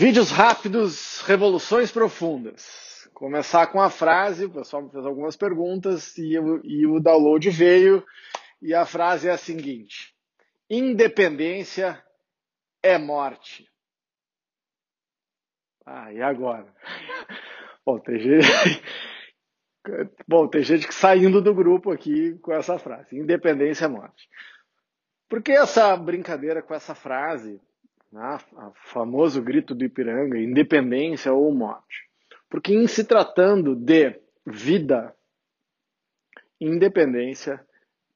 Vídeos rápidos, revoluções profundas. Começar com a frase, o pessoal me fez algumas perguntas e, eu, e o download veio, e a frase é a seguinte: Independência é morte. Ah, e agora? Bom, tem gente, Bom, tem gente que saindo do grupo aqui com essa frase: Independência é morte. Por que essa brincadeira com essa frase? Né, o famoso grito do Ipiranga, independência ou morte. Porque em se tratando de vida, independência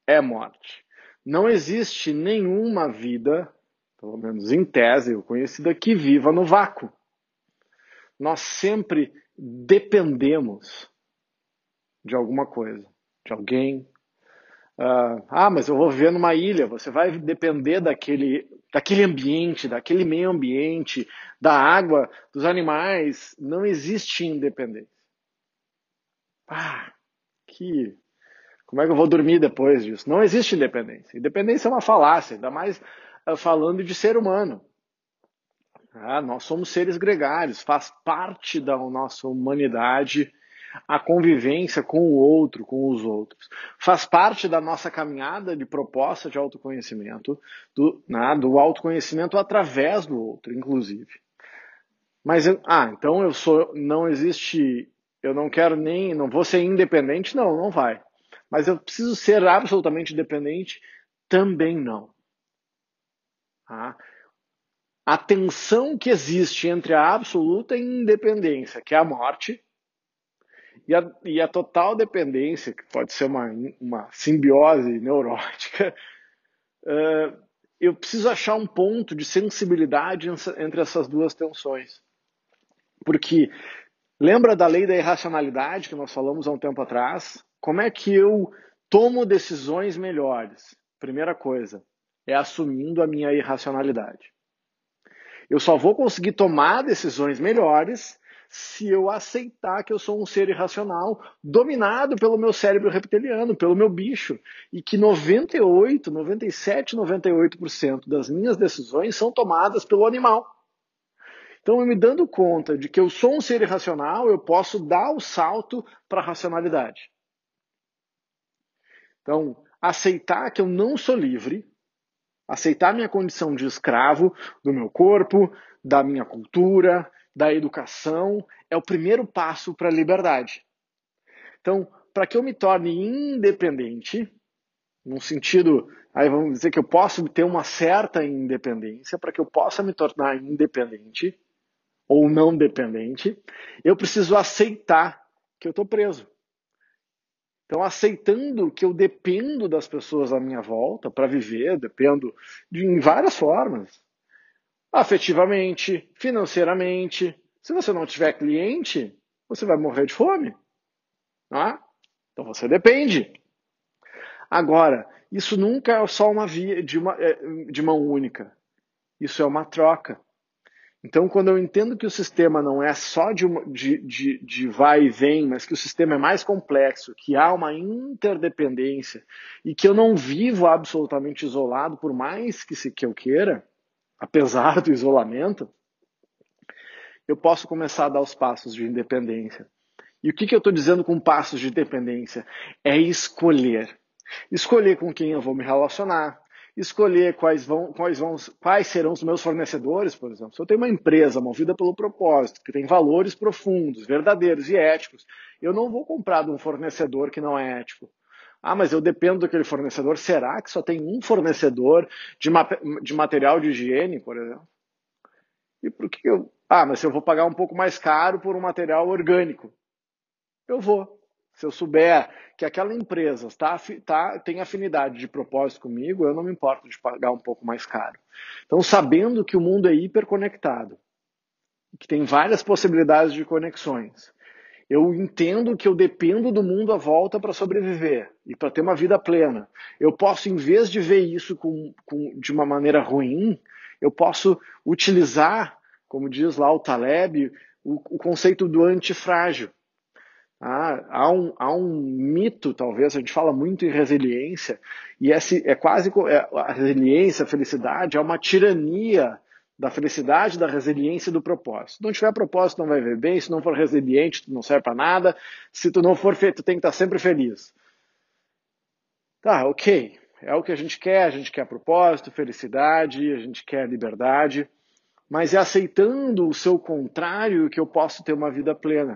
é morte. Não existe nenhuma vida, pelo menos em tese, conhecida, que viva no vácuo. Nós sempre dependemos de alguma coisa, de alguém, ah, mas eu vou viver numa ilha. Você vai depender daquele, daquele ambiente, daquele meio ambiente, da água, dos animais. Não existe independência. Ah, que. Como é que eu vou dormir depois disso? Não existe independência. Independência é uma falácia, ainda mais uh, falando de ser humano. Ah, nós somos seres gregários, faz parte da nossa humanidade a convivência com o outro, com os outros. Faz parte da nossa caminhada de proposta de autoconhecimento, do, né, do autoconhecimento através do outro, inclusive. Mas, ah, então eu sou, não existe, eu não quero nem, não vou ser independente? Não, não vai. Mas eu preciso ser absolutamente dependente? Também não. Ah, a tensão que existe entre a absoluta independência, que é a morte, e a, e a total dependência, que pode ser uma, uma simbiose neurótica, uh, eu preciso achar um ponto de sensibilidade entre essas duas tensões. Porque lembra da lei da irracionalidade que nós falamos há um tempo atrás? Como é que eu tomo decisões melhores? Primeira coisa, é assumindo a minha irracionalidade. Eu só vou conseguir tomar decisões melhores se eu aceitar que eu sou um ser irracional, dominado pelo meu cérebro reptiliano, pelo meu bicho, e que 98, 97, 98% das minhas decisões são tomadas pelo animal. Então, eu me dando conta de que eu sou um ser irracional, eu posso dar o salto para a racionalidade. Então, aceitar que eu não sou livre, aceitar minha condição de escravo do meu corpo, da minha cultura, da educação é o primeiro passo para a liberdade. Então, para que eu me torne independente, num sentido, aí vamos dizer que eu posso ter uma certa independência, para que eu possa me tornar independente ou não dependente, eu preciso aceitar que eu estou preso. Então, aceitando que eu dependo das pessoas à minha volta para viver, dependo de, em várias formas afetivamente, financeiramente. Se você não tiver cliente, você vai morrer de fome. Não Então você depende. Agora, isso nunca é só uma via de, uma, é, de mão única. Isso é uma troca. Então, quando eu entendo que o sistema não é só de, de, de, de, vai e vem, mas que o sistema é mais complexo, que há uma interdependência e que eu não vivo absolutamente isolado, por mais que, se, que eu queira, apesar do isolamento, eu posso começar a dar os passos de independência. E o que, que eu estou dizendo com passos de independência? É escolher. Escolher com quem eu vou me relacionar, escolher quais, vão, quais, vão, quais serão os meus fornecedores, por exemplo. Se eu tenho uma empresa movida pelo propósito, que tem valores profundos, verdadeiros e éticos, eu não vou comprar de um fornecedor que não é ético. Ah, mas eu dependo daquele fornecedor. Será que só tem um fornecedor de, ma de material de higiene, por exemplo? E por que eu. Ah, mas se eu vou pagar um pouco mais caro por um material orgânico, eu vou. Se eu souber que aquela empresa tá, tá, tem afinidade de propósito comigo, eu não me importo de pagar um pouco mais caro. Então, sabendo que o mundo é hiperconectado, que tem várias possibilidades de conexões, eu entendo que eu dependo do mundo à volta para sobreviver e para ter uma vida plena. Eu posso, em vez de ver isso com, com, de uma maneira ruim, eu posso utilizar, como diz lá o Taleb, o, o conceito do antifrágil. Ah, há, um, há um mito, talvez, a gente fala muito em resiliência, e esse é quase é, a resiliência, a felicidade, é uma tirania da felicidade, da resiliência e do propósito. Se não tiver propósito, não vai ver bem. Se não for resiliente, tu não serve para nada. Se tu não for feito, tu tem que estar sempre feliz. Tá, ok. É o que a gente quer. A gente quer propósito, felicidade, a gente quer liberdade. Mas é aceitando o seu contrário que eu posso ter uma vida plena.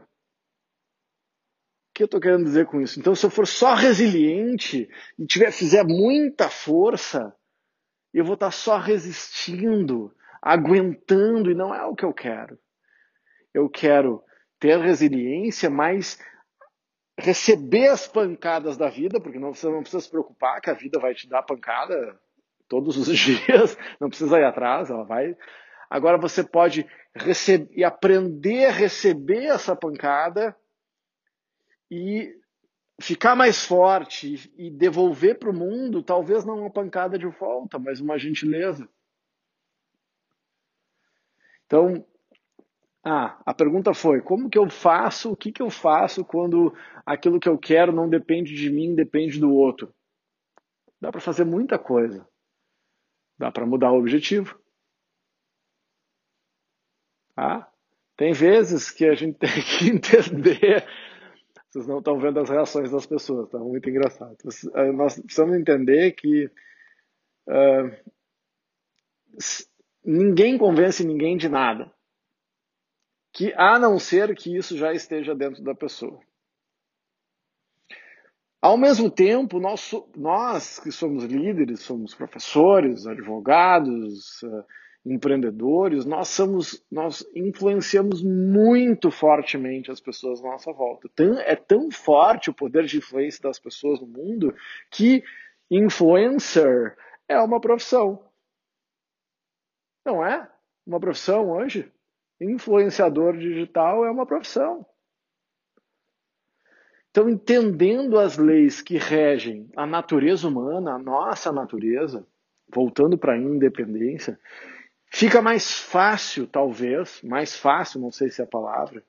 O que eu estou querendo dizer com isso? Então, se eu for só resiliente e tiver, fizer muita força, eu vou estar só resistindo aguentando, e não é o que eu quero. Eu quero ter resiliência, mas receber as pancadas da vida, porque não, você não precisa se preocupar que a vida vai te dar pancada todos os dias, não precisa ir atrás, ela vai. Agora você pode receber e aprender a receber essa pancada e ficar mais forte e devolver para o mundo, talvez não uma pancada de volta, mas uma gentileza. Então, ah, a pergunta foi: como que eu faço? O que, que eu faço quando aquilo que eu quero não depende de mim, depende do outro? Dá para fazer muita coisa. Dá para mudar o objetivo. Ah, tem vezes que a gente tem que entender. Vocês não estão vendo as reações das pessoas, tá muito engraçado. Eh, nós precisamos entender que uh, ninguém convence ninguém de nada. Que a não ser que isso já esteja dentro da pessoa. Ao mesmo tempo, nós, nós que somos líderes, somos professores, advogados, uh, empreendedores, nós somos, nós influenciamos muito fortemente as pessoas à nossa volta. é tão forte o poder de influência das pessoas no mundo que influencer é uma profissão. Não é uma profissão hoje? Influenciador digital é uma profissão. Então, entendendo as leis que regem a natureza humana, a nossa natureza, voltando para a independência, fica mais fácil, talvez, mais fácil, não sei se é a palavra,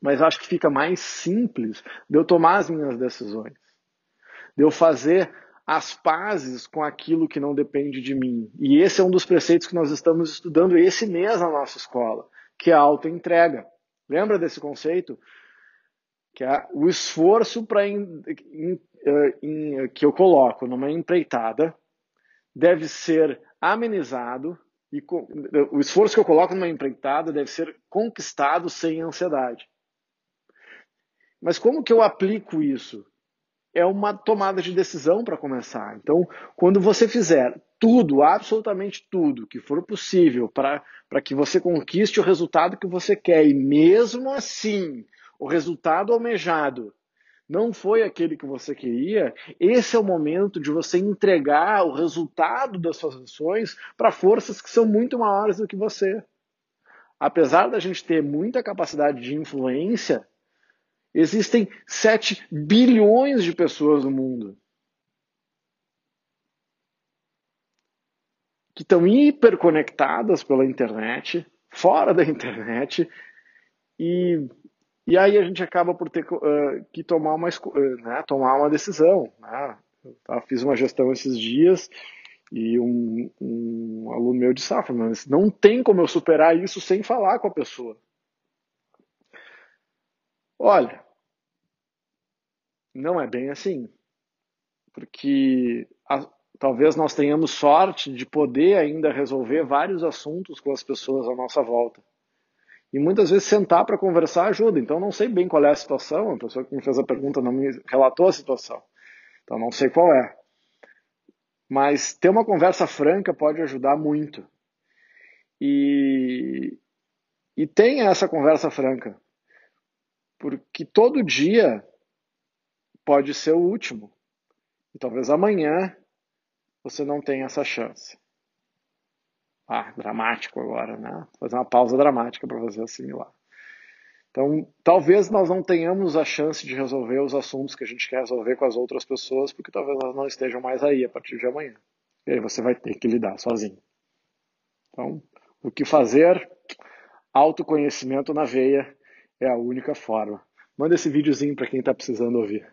mas acho que fica mais simples de eu tomar as minhas decisões, de eu fazer as pazes com aquilo que não depende de mim. E esse é um dos preceitos que nós estamos estudando esse mês na nossa escola, que é a autoentrega. Lembra desse conceito? Que é o esforço para que eu coloco numa empreitada deve ser amenizado e o esforço que eu coloco numa empreitada deve ser conquistado sem ansiedade. Mas como que eu aplico isso? É uma tomada de decisão para começar. Então, quando você fizer tudo, absolutamente tudo que for possível para que você conquiste o resultado que você quer, e mesmo assim o resultado almejado não foi aquele que você queria, esse é o momento de você entregar o resultado das suas ações para forças que são muito maiores do que você. Apesar da gente ter muita capacidade de influência, Existem 7 bilhões de pessoas no mundo que estão hiperconectadas pela internet, fora da internet, e, e aí a gente acaba por ter uh, que tomar uma, uh, né, tomar uma decisão. Né? Eu fiz uma gestão esses dias e um, um aluno meu disse, ah, mas não tem como eu superar isso sem falar com a pessoa. Olha, não é bem assim. Porque a, talvez nós tenhamos sorte de poder ainda resolver vários assuntos com as pessoas à nossa volta. E muitas vezes sentar para conversar ajuda. Então não sei bem qual é a situação, a pessoa que me fez a pergunta não me relatou a situação. Então não sei qual é. Mas ter uma conversa franca pode ajudar muito. E, e tenha essa conversa franca. Porque todo dia pode ser o último. E talvez amanhã você não tenha essa chance. Ah, dramático agora, né? Vou fazer uma pausa dramática para você assimilar. Então, talvez nós não tenhamos a chance de resolver os assuntos que a gente quer resolver com as outras pessoas, porque talvez elas não estejam mais aí a partir de amanhã. E aí você vai ter que lidar sozinho. Então, o que fazer? Autoconhecimento na veia é a única forma. Manda esse videozinho para quem está precisando ouvir.